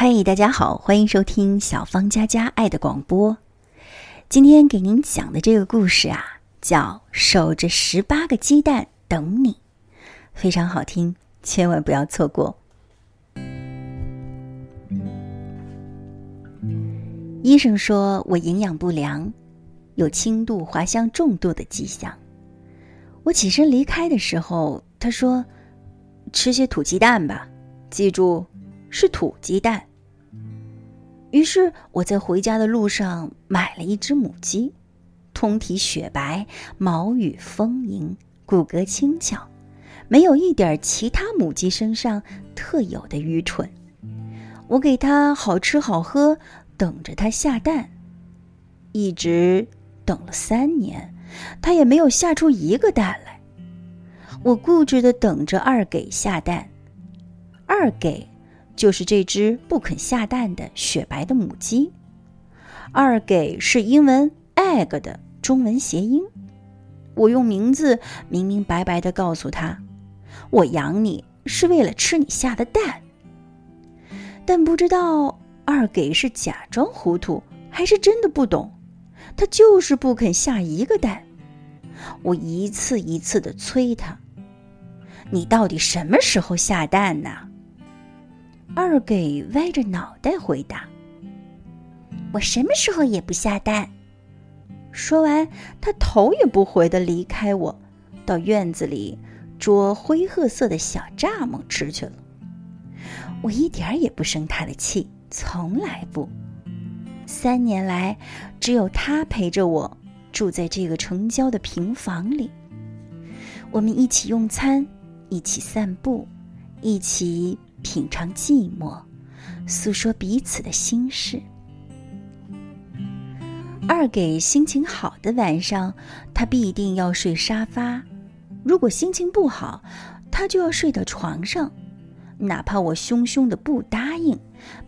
嗨，大家好，欢迎收听小芳佳佳爱的广播。今天给您讲的这个故事啊，叫《守着十八个鸡蛋等你》，非常好听，千万不要错过。医生说我营养不良，有轻度滑向重度的迹象。我起身离开的时候，他说：“吃些土鸡蛋吧，记住，是土鸡蛋。”于是我在回家的路上买了一只母鸡，通体雪白，毛羽丰盈，骨骼轻巧，没有一点其他母鸡身上特有的愚蠢。我给它好吃好喝，等着它下蛋，一直等了三年，它也没有下出一个蛋来。我固执的等着二给下蛋，二给。就是这只不肯下蛋的雪白的母鸡，二给是英文 egg 的中文谐音。我用名字明明白白的告诉他，我养你是为了吃你下的蛋。但不知道二给是假装糊涂还是真的不懂，他就是不肯下一个蛋。我一次一次的催他，你到底什么时候下蛋呢？二给歪着脑袋回答：“我什么时候也不下蛋。”说完，他头也不回的离开我，到院子里捉灰褐色的小蚱蜢吃去了。我一点也不生他的气，从来不。三年来，只有他陪着我住在这个城郊的平房里。我们一起用餐，一起散步，一起。品尝寂寞，诉说彼此的心事。二给心情好的晚上，他必定要睡沙发；如果心情不好，他就要睡到床上。哪怕我凶凶的不答应，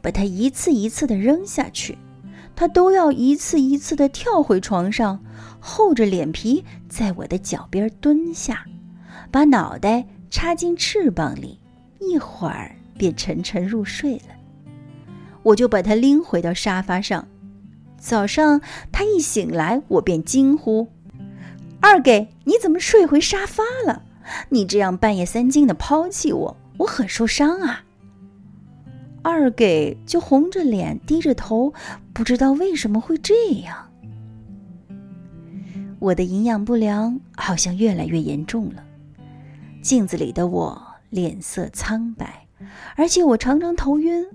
把他一次一次的扔下去，他都要一次一次的跳回床上，厚着脸皮在我的脚边蹲下，把脑袋插进翅膀里，一会儿。便沉沉入睡了，我就把他拎回到沙发上。早上他一醒来，我便惊呼：“二给，你怎么睡回沙发了？你这样半夜三更的抛弃我，我很受伤啊！”二给就红着脸低着头，不知道为什么会这样。我的营养不良好像越来越严重了，镜子里的我脸色苍白。而且我常常头晕。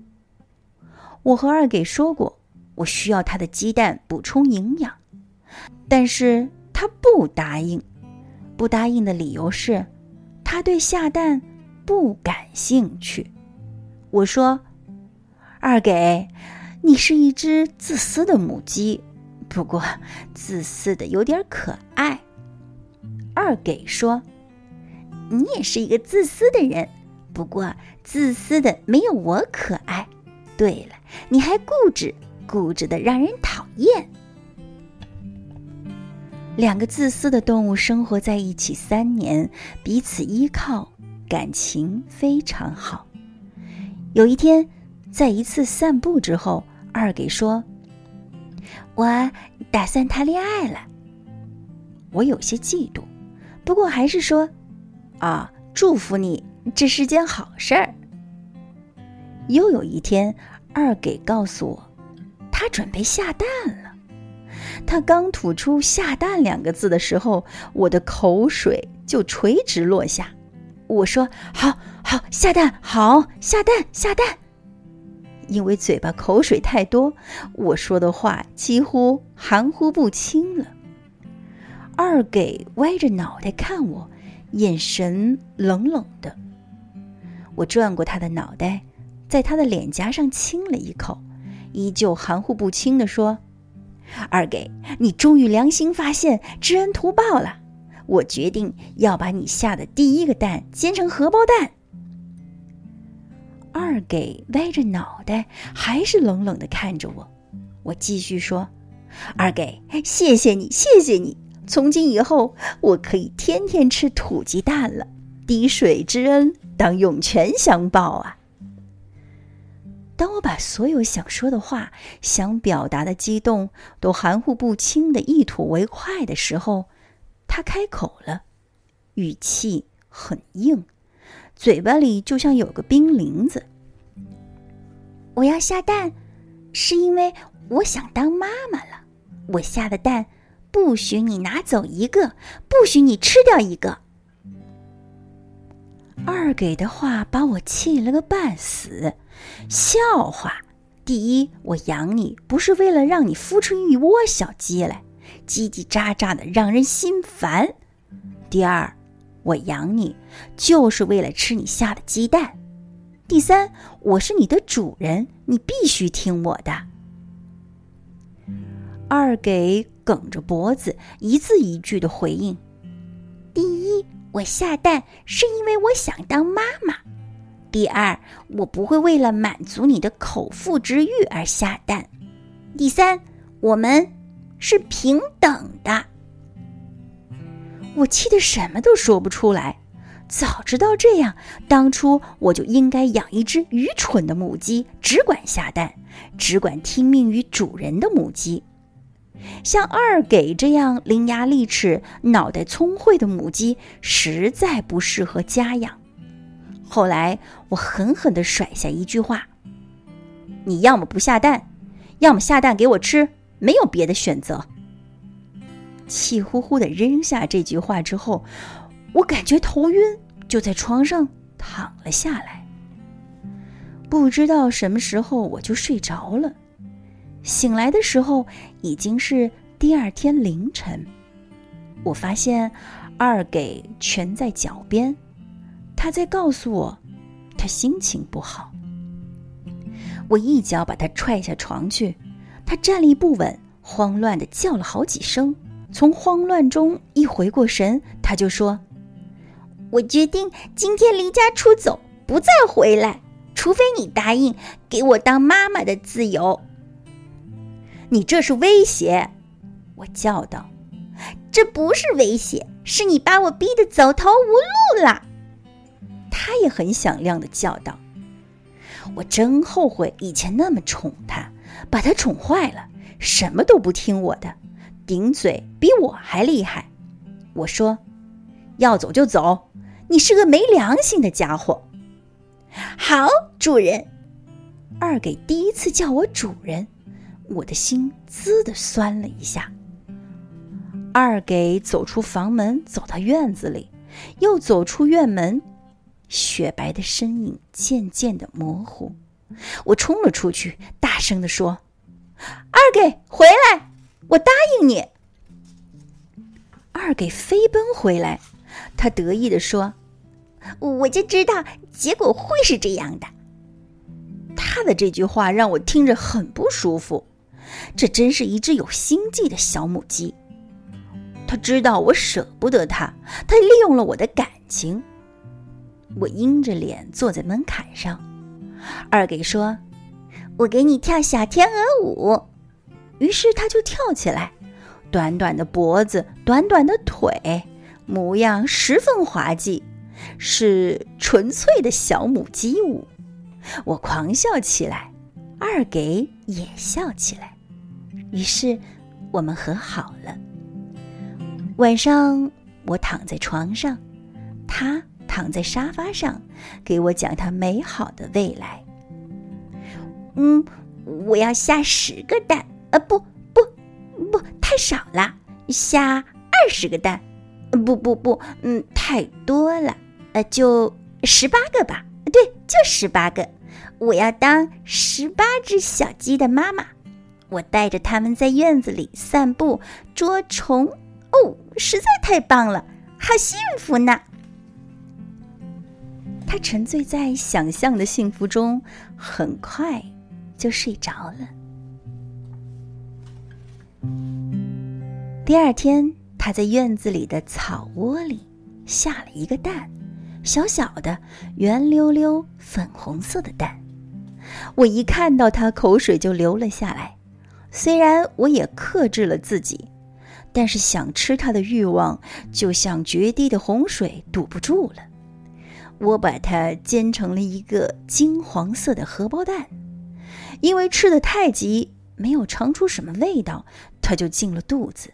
我和二给说过，我需要他的鸡蛋补充营养，但是他不答应。不答应的理由是，他对下蛋不感兴趣。我说：“二给，你是一只自私的母鸡，不过自私的有点可爱。”二给说：“你也是一个自私的人。”不过，自私的没有我可爱。对了，你还固执，固执的让人讨厌。两个自私的动物生活在一起三年，彼此依靠，感情非常好。有一天，在一次散步之后，二给说：“我打算谈恋爱了。”我有些嫉妒，不过还是说：“啊，祝福你。”这是件好事儿。又有一天，二给告诉我，他准备下蛋了。他刚吐出“下蛋”两个字的时候，我的口水就垂直落下。我说：“好好下蛋，好下蛋，下蛋。”因为嘴巴口水太多，我说的话几乎含糊不清了。二给歪着脑袋看我，眼神冷冷的。我转过他的脑袋，在他的脸颊上亲了一口，依旧含糊不清地说：“二给，你终于良心发现，知恩图报了。我决定要把你下的第一个蛋煎成荷包蛋。”二给歪着脑袋，还是冷冷地看着我。我继续说：“二给，谢谢你，谢谢你。从今以后，我可以天天吃土鸡蛋了。滴水之恩。”当涌泉相报啊！当我把所有想说的话、想表达的激动都含糊不清的一吐为快的时候，他开口了，语气很硬，嘴巴里就像有个冰凌子。我要下蛋，是因为我想当妈妈了。我下的蛋，不许你拿走一个，不许你吃掉一个。二给的话把我气了个半死。笑话！第一，我养你不是为了让你孵出一窝小鸡来，叽叽喳喳的让人心烦；第二，我养你就是为了吃你下的鸡蛋；第三，我是你的主人，你必须听我的。二给梗着脖子，一字一句的回应：第一，我下蛋是因为我想当妈妈。第二，我不会为了满足你的口腹之欲而下蛋。第三，我们是平等的。我气得什么都说不出来。早知道这样，当初我就应该养一只愚蠢的母鸡，只管下蛋，只管听命于主人的母鸡。像二给这样伶牙俐齿、脑袋聪慧的母鸡，实在不适合家养。后来，我狠狠地甩下一句话：“你要么不下蛋，要么下蛋给我吃，没有别的选择。”气呼呼地扔下这句话之后，我感觉头晕，就在床上躺了下来。不知道什么时候我就睡着了，醒来的时候已经是第二天凌晨。我发现二给蜷在脚边。他在告诉我，他心情不好。我一脚把他踹下床去，他站立不稳，慌乱的叫了好几声。从慌乱中一回过神，他就说：“我决定今天离家出走，不再回来，除非你答应给我当妈妈的自由。”你这是威胁！我叫道：“这不是威胁，是你把我逼得走投无路了。”他也很响亮的叫道：“我真后悔以前那么宠他，把他宠坏了，什么都不听我的，顶嘴比我还厉害。”我说：“要走就走，你是个没良心的家伙。”好，主人。二给第一次叫我主人，我的心滋的酸了一下。二给走出房门，走到院子里，又走出院门。雪白的身影渐渐的模糊，我冲了出去，大声的说：“二给回来，我答应你。”二给飞奔回来，他得意的说：“我就知道结果会是这样的。”他的这句话让我听着很不舒服。这真是一只有心计的小母鸡。他知道我舍不得他，他利用了我的感情。我阴着脸坐在门槛上，二给说：“我给你跳小天鹅舞。”于是他就跳起来，短短的脖子，短短的腿，模样十分滑稽，是纯粹的小母鸡舞。我狂笑起来，二给也笑起来，于是我们和好了。晚上我躺在床上，他。躺在沙发上，给我讲他美好的未来。嗯，我要下十个蛋，呃，不不不，太少了，下二十个蛋，不不不，嗯，太多了，呃，就十八个吧。对，就十八个。我要当十八只小鸡的妈妈，我带着它们在院子里散步、捉虫。哦，实在太棒了，好幸福呢。他沉醉在想象的幸福中，很快就睡着了。第二天，他在院子里的草窝里下了一个蛋，小小的、圆溜溜、粉红色的蛋。我一看到他，口水就流了下来。虽然我也克制了自己，但是想吃它的欲望就像决堤的洪水，堵不住了。我把它煎成了一个金黄色的荷包蛋，因为吃的太急，没有尝出什么味道，它就进了肚子。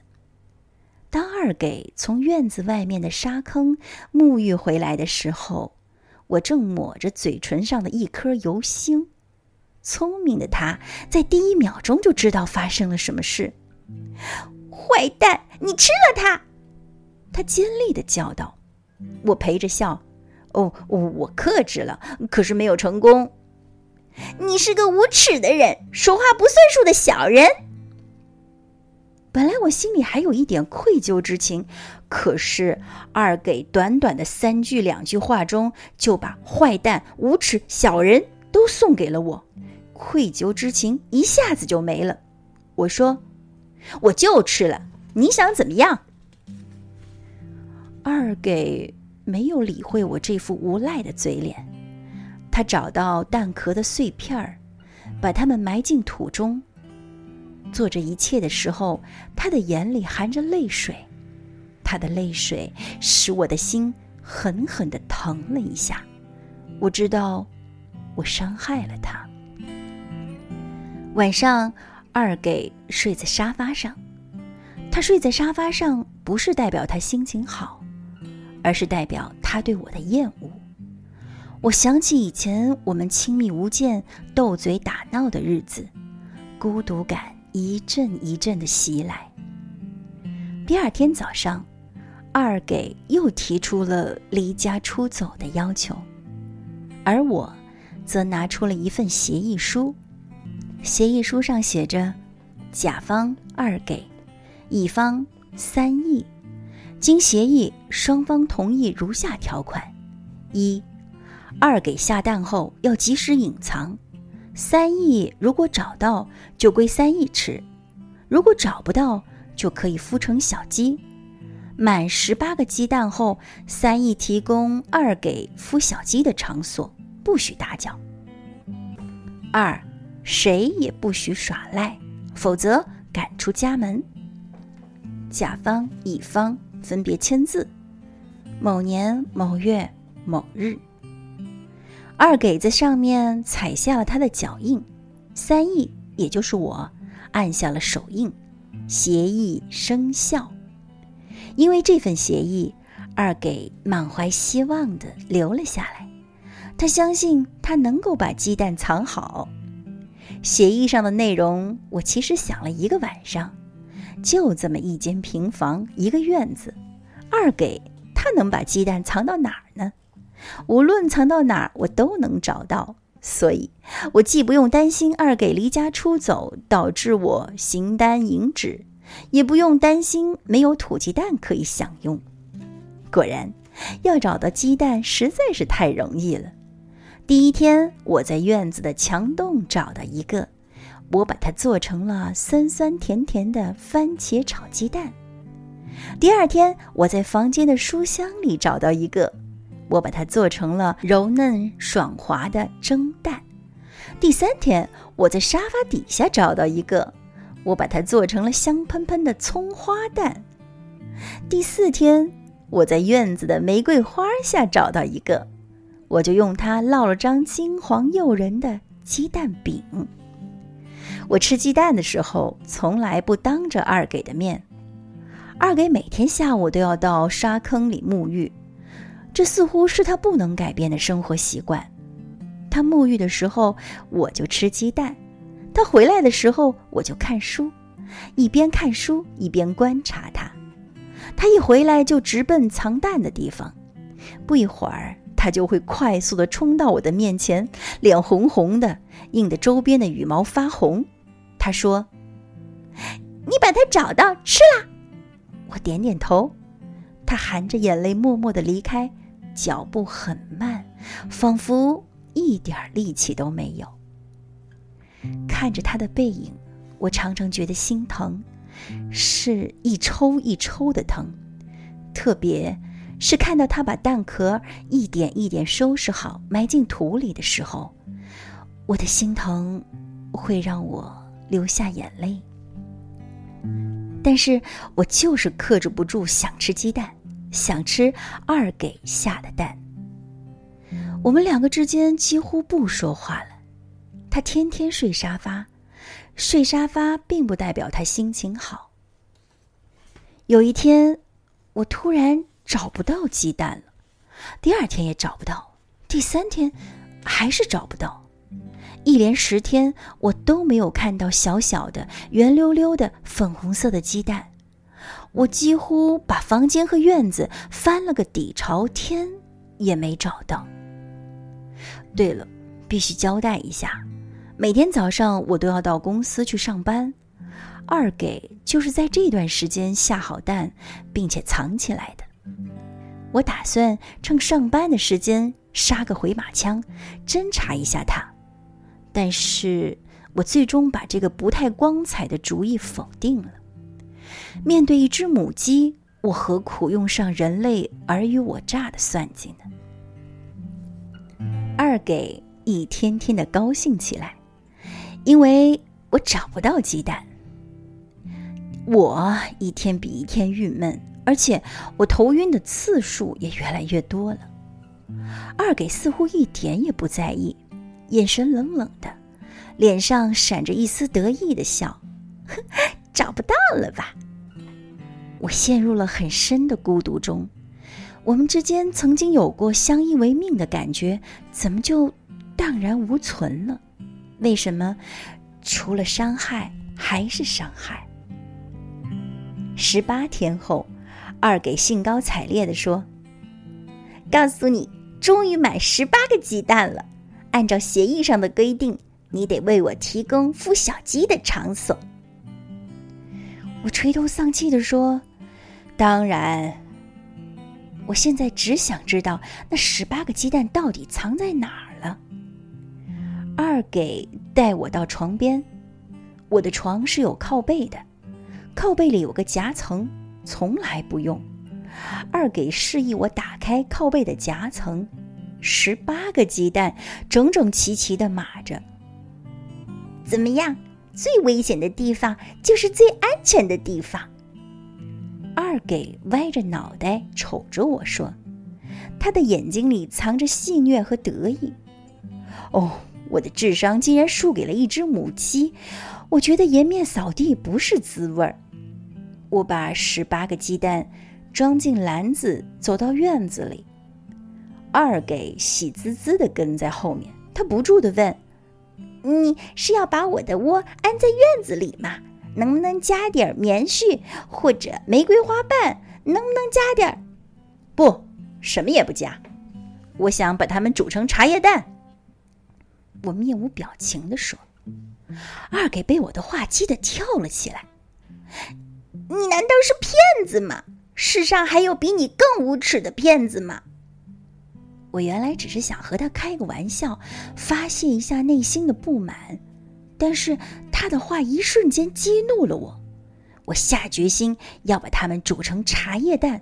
当二给从院子外面的沙坑沐浴回来的时候，我正抹着嘴唇上的一颗油星。聪明的他在第一秒钟就知道发生了什么事。坏蛋，你吃了它！他尖利的叫道。我陪着笑。哦，我克制了，可是没有成功。你是个无耻的人，说话不算数的小人。本来我心里还有一点愧疚之情，可是二给短短的三句两句话中，就把坏蛋、无耻、小人都送给了我。愧疚之情一下子就没了。我说：“我就吃了，你想怎么样？”二给没有理会我这副无赖的嘴脸，他找到蛋壳的碎片儿，把它们埋进土中。做这一切的时候，他的眼里含着泪水，他的泪水使我的心狠狠的疼了一下。我知道，我伤害了他。晚上，二给睡在沙发上。他睡在沙发上，不是代表他心情好，而是代表他对我的厌恶。我想起以前我们亲密无间、斗嘴打闹的日子，孤独感一阵一阵的袭来。第二天早上，二给又提出了离家出走的要求，而我，则拿出了一份协议书。协议书上写着：“甲方二给，乙方三亿。经协议，双方同意如下条款：一，二给下蛋后要及时隐藏；三亿如果找到，就归三亿吃；如果找不到，就可以孵成小鸡。满十八个鸡蛋后，三亿提供二给孵小鸡的场所，不许打搅。二。”谁也不许耍赖，否则赶出家门。甲方、乙方分别签字。某年某月某日，二给在上面踩下了他的脚印，三亿也就是我按下了手印，协议生效。因为这份协议，二给满怀希望的留了下来，他相信他能够把鸡蛋藏好。协议上的内容，我其实想了一个晚上，就这么一间平房，一个院子，二给他能把鸡蛋藏到哪儿呢？无论藏到哪儿，我都能找到，所以我既不用担心二给离家出走导致我形单影只，也不用担心没有土鸡蛋可以享用。果然，要找到鸡蛋实在是太容易了。第一天，我在院子的墙洞找到一个，我把它做成了酸酸甜甜的番茄炒鸡蛋。第二天，我在房间的书箱里找到一个，我把它做成了柔嫩爽滑的蒸蛋。第三天，我在沙发底下找到一个，我把它做成了香喷喷的葱花蛋。第四天，我在院子的玫瑰花下找到一个。我就用它烙了张金黄诱人的鸡蛋饼。我吃鸡蛋的时候，从来不当着二给的面。二给每天下午都要到沙坑里沐浴，这似乎是他不能改变的生活习惯。他沐浴的时候，我就吃鸡蛋；他回来的时候，我就看书，一边看书一边观察他。他一回来就直奔藏蛋的地方，不一会儿。他就会快速的冲到我的面前，脸红红的，映得周边的羽毛发红。他说：“你把它找到吃了。”我点点头。他含着眼泪默默的离开，脚步很慢，仿佛一点力气都没有。看着他的背影，我常常觉得心疼，是一抽一抽的疼，特别。是看到他把蛋壳一点一点收拾好，埋进土里的时候，我的心疼会让我流下眼泪。但是我就是克制不住想吃鸡蛋，想吃二给下的蛋。我们两个之间几乎不说话了。他天天睡沙发，睡沙发并不代表他心情好。有一天，我突然找不到鸡蛋了，第二天也找不到，第三天还是找不到，一连十天我都没有看到小小的、圆溜溜的粉红色的鸡蛋。我几乎把房间和院子翻了个底朝天，也没找到。对了，必须交代一下，每天早上我都要到公司去上班。二给就是在这段时间下好蛋，并且藏起来的。我打算趁上班的时间杀个回马枪，侦查一下他。但是我最终把这个不太光彩的主意否定了。面对一只母鸡，我何苦用上人类尔虞我诈的算计呢？二给一天天的高兴起来，因为我找不到鸡蛋。我一天比一天郁闷，而且我头晕的次数也越来越多了。二给似乎一点也不在意，眼神冷冷的，脸上闪着一丝得意的笑。找不到了吧？我陷入了很深的孤独中。我们之间曾经有过相依为命的感觉，怎么就荡然无存了？为什么除了伤害还是伤害？十八天后，二给兴高采烈地说：“告诉你，终于买十八个鸡蛋了。按照协议上的规定，你得为我提供孵小鸡的场所。”我垂头丧气地说：“当然。”我现在只想知道那十八个鸡蛋到底藏在哪儿了。二给带我到床边，我的床是有靠背的。靠背里有个夹层，从来不用。二给示意我打开靠背的夹层，十八个鸡蛋整整齐齐的码着。怎么样？最危险的地方就是最安全的地方。二给歪着脑袋瞅着我说，他的眼睛里藏着戏谑和得意。哦，我的智商竟然输给了一只母鸡，我觉得颜面扫地不是滋味儿。我把十八个鸡蛋装进篮子，走到院子里。二给喜滋滋的跟在后面，他不住的问：“你是要把我的窝安在院子里吗？能不能加点棉絮或者玫瑰花瓣？能不能加点？不，什么也不加。我想把它们煮成茶叶蛋。”我面无表情地说。二给被我的话激得跳了起来。你难道是骗子吗？世上还有比你更无耻的骗子吗？我原来只是想和他开个玩笑，发泄一下内心的不满，但是他的话一瞬间激怒了我。我下决心要把他们煮成茶叶蛋，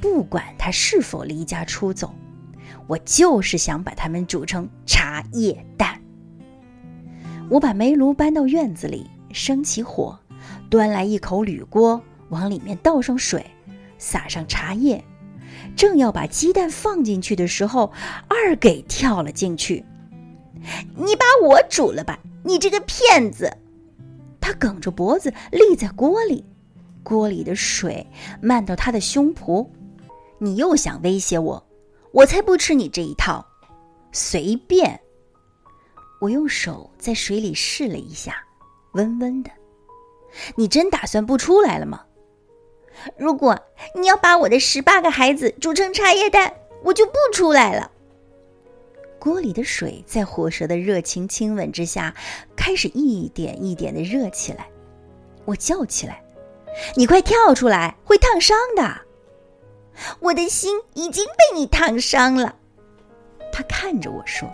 不管他是否离家出走，我就是想把他们煮成茶叶蛋。我把煤炉搬到院子里，生起火。端来一口铝锅，往里面倒上水，撒上茶叶，正要把鸡蛋放进去的时候，二给跳了进去。你把我煮了吧，你这个骗子！他梗着脖子立在锅里，锅里的水漫到他的胸脯。你又想威胁我？我才不吃你这一套！随便。我用手在水里试了一下，温温的。你真打算不出来了吗？如果你要把我的十八个孩子煮成茶叶蛋，我就不出来了。锅里的水在火蛇的热情亲吻之下，开始一点一点的热起来。我叫起来：“你快跳出来，会烫伤的！”我的心已经被你烫伤了。他看着我说：“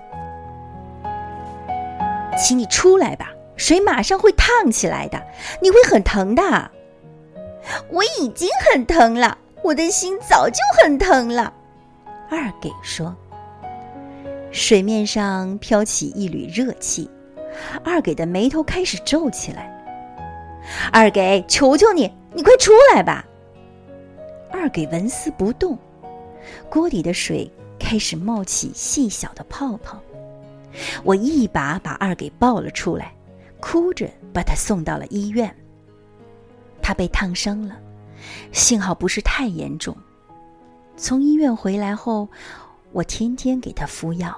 请你出来吧。”水马上会烫起来的，你会很疼的。我已经很疼了，我的心早就很疼了。二给说。水面上飘起一缕热气，二给的眉头开始皱起来。二给，求求你，你快出来吧。二给纹丝不动，锅底的水开始冒起细小的泡泡。我一把把二给抱了出来，哭着把他送到了医院。他被烫伤了，幸好不是太严重。从医院回来后，我天天给他敷药，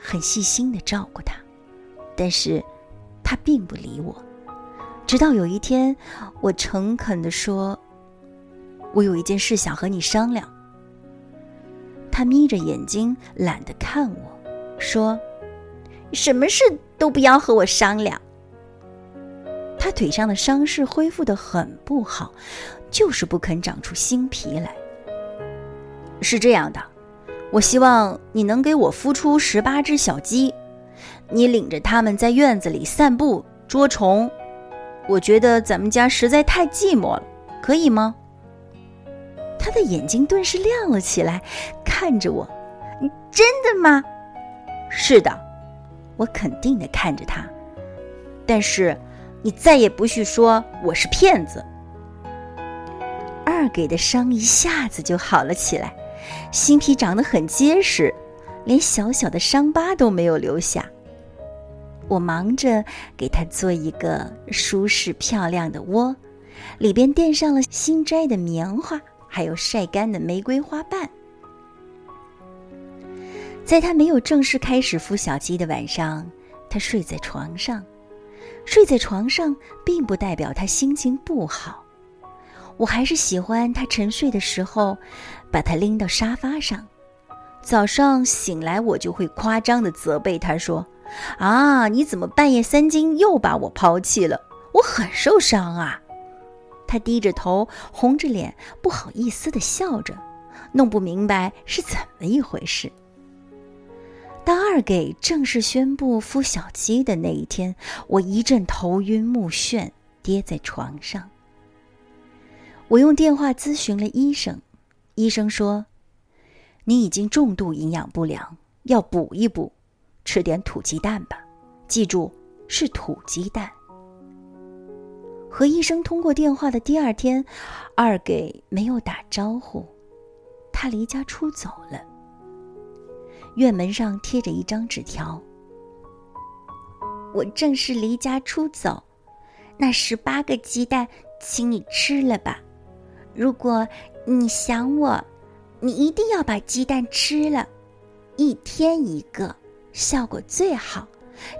很细心的照顾他，但是，他并不理我。直到有一天，我诚恳的说：“我有一件事想和你商量。”他眯着眼睛，懒得看我，说：“什么事都不要和我商量。”腿上的伤势恢复得很不好，就是不肯长出新皮来。是这样的，我希望你能给我孵出十八只小鸡，你领着它们在院子里散步捉虫。我觉得咱们家实在太寂寞了，可以吗？他的眼睛顿时亮了起来，看着我：“真的吗？”“是的。”我肯定的看着他。但是，你再也不许说我是骗子。二给的伤一下子就好了起来，新皮长得很结实，连小小的伤疤都没有留下。我忙着给它做一个舒适漂亮的窝，里边垫上了新摘的棉花，还有晒干的玫瑰花瓣。在他没有正式开始孵小鸡的晚上，他睡在床上。睡在床上并不代表他心情不好，我还是喜欢他沉睡的时候，把他拎到沙发上。早上醒来，我就会夸张的责备他说。啊！你怎么半夜三更又把我抛弃了？我很受伤啊！他低着头，红着脸，不好意思的笑着，弄不明白是怎么一回事。当二给正式宣布孵小鸡的那一天，我一阵头晕目眩，跌在床上。我用电话咨询了医生，医生说：“你已经重度营养不良，要补一补。”吃点土鸡蛋吧，记住是土鸡蛋。和医生通过电话的第二天，二给没有打招呼，他离家出走了。院门上贴着一张纸条：“我正式离家出走，那十八个鸡蛋，请你吃了吧。如果你想我，你一定要把鸡蛋吃了，一天一个。”效果最好，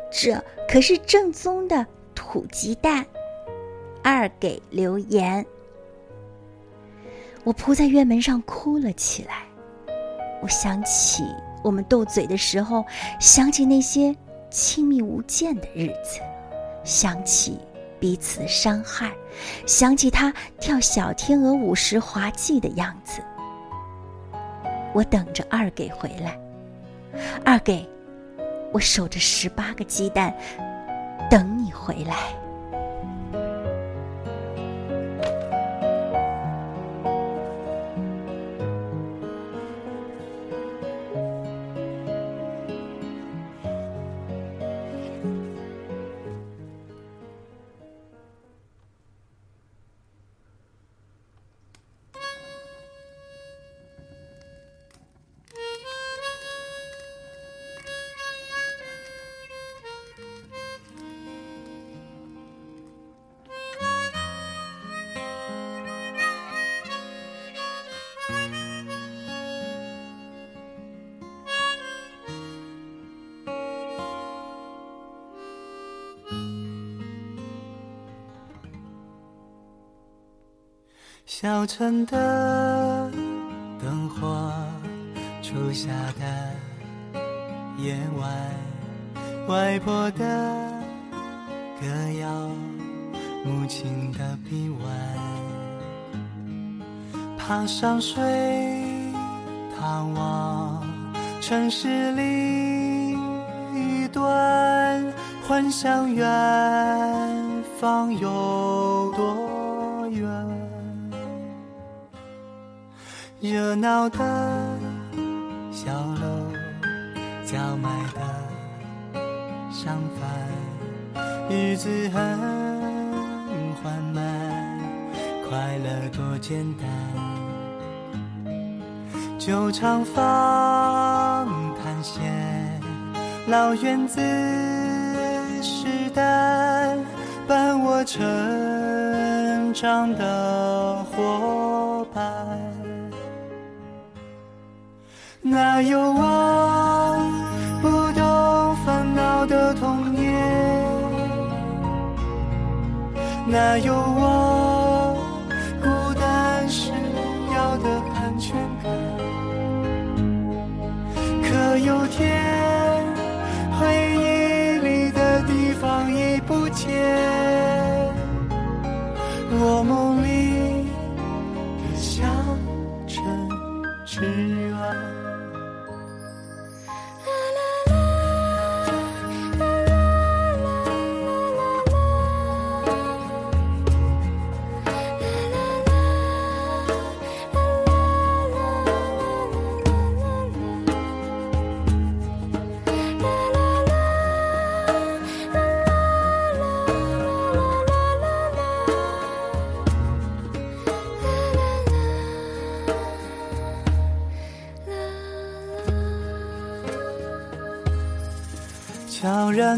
这可是正宗的土鸡蛋。二给留言，我扑在院门上哭了起来。我想起我们斗嘴的时候，想起那些亲密无间的日子，想起彼此的伤害，想起他跳小天鹅舞时滑稽的样子。我等着二给回来，二给。我守着十八个鸡蛋，等你回来。小城的灯火，初夏的夜晚，外婆的歌谣，母亲的臂弯，爬上水，探望城市里一段幻想，远方有多热闹的小楼叫卖的商贩日子很缓慢快乐多简单旧唱房探些老院子失单伴我成长的伙伴。哪有我不懂烦恼的童年。哪有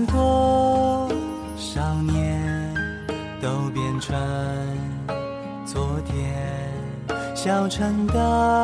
多少年都变成昨天小城的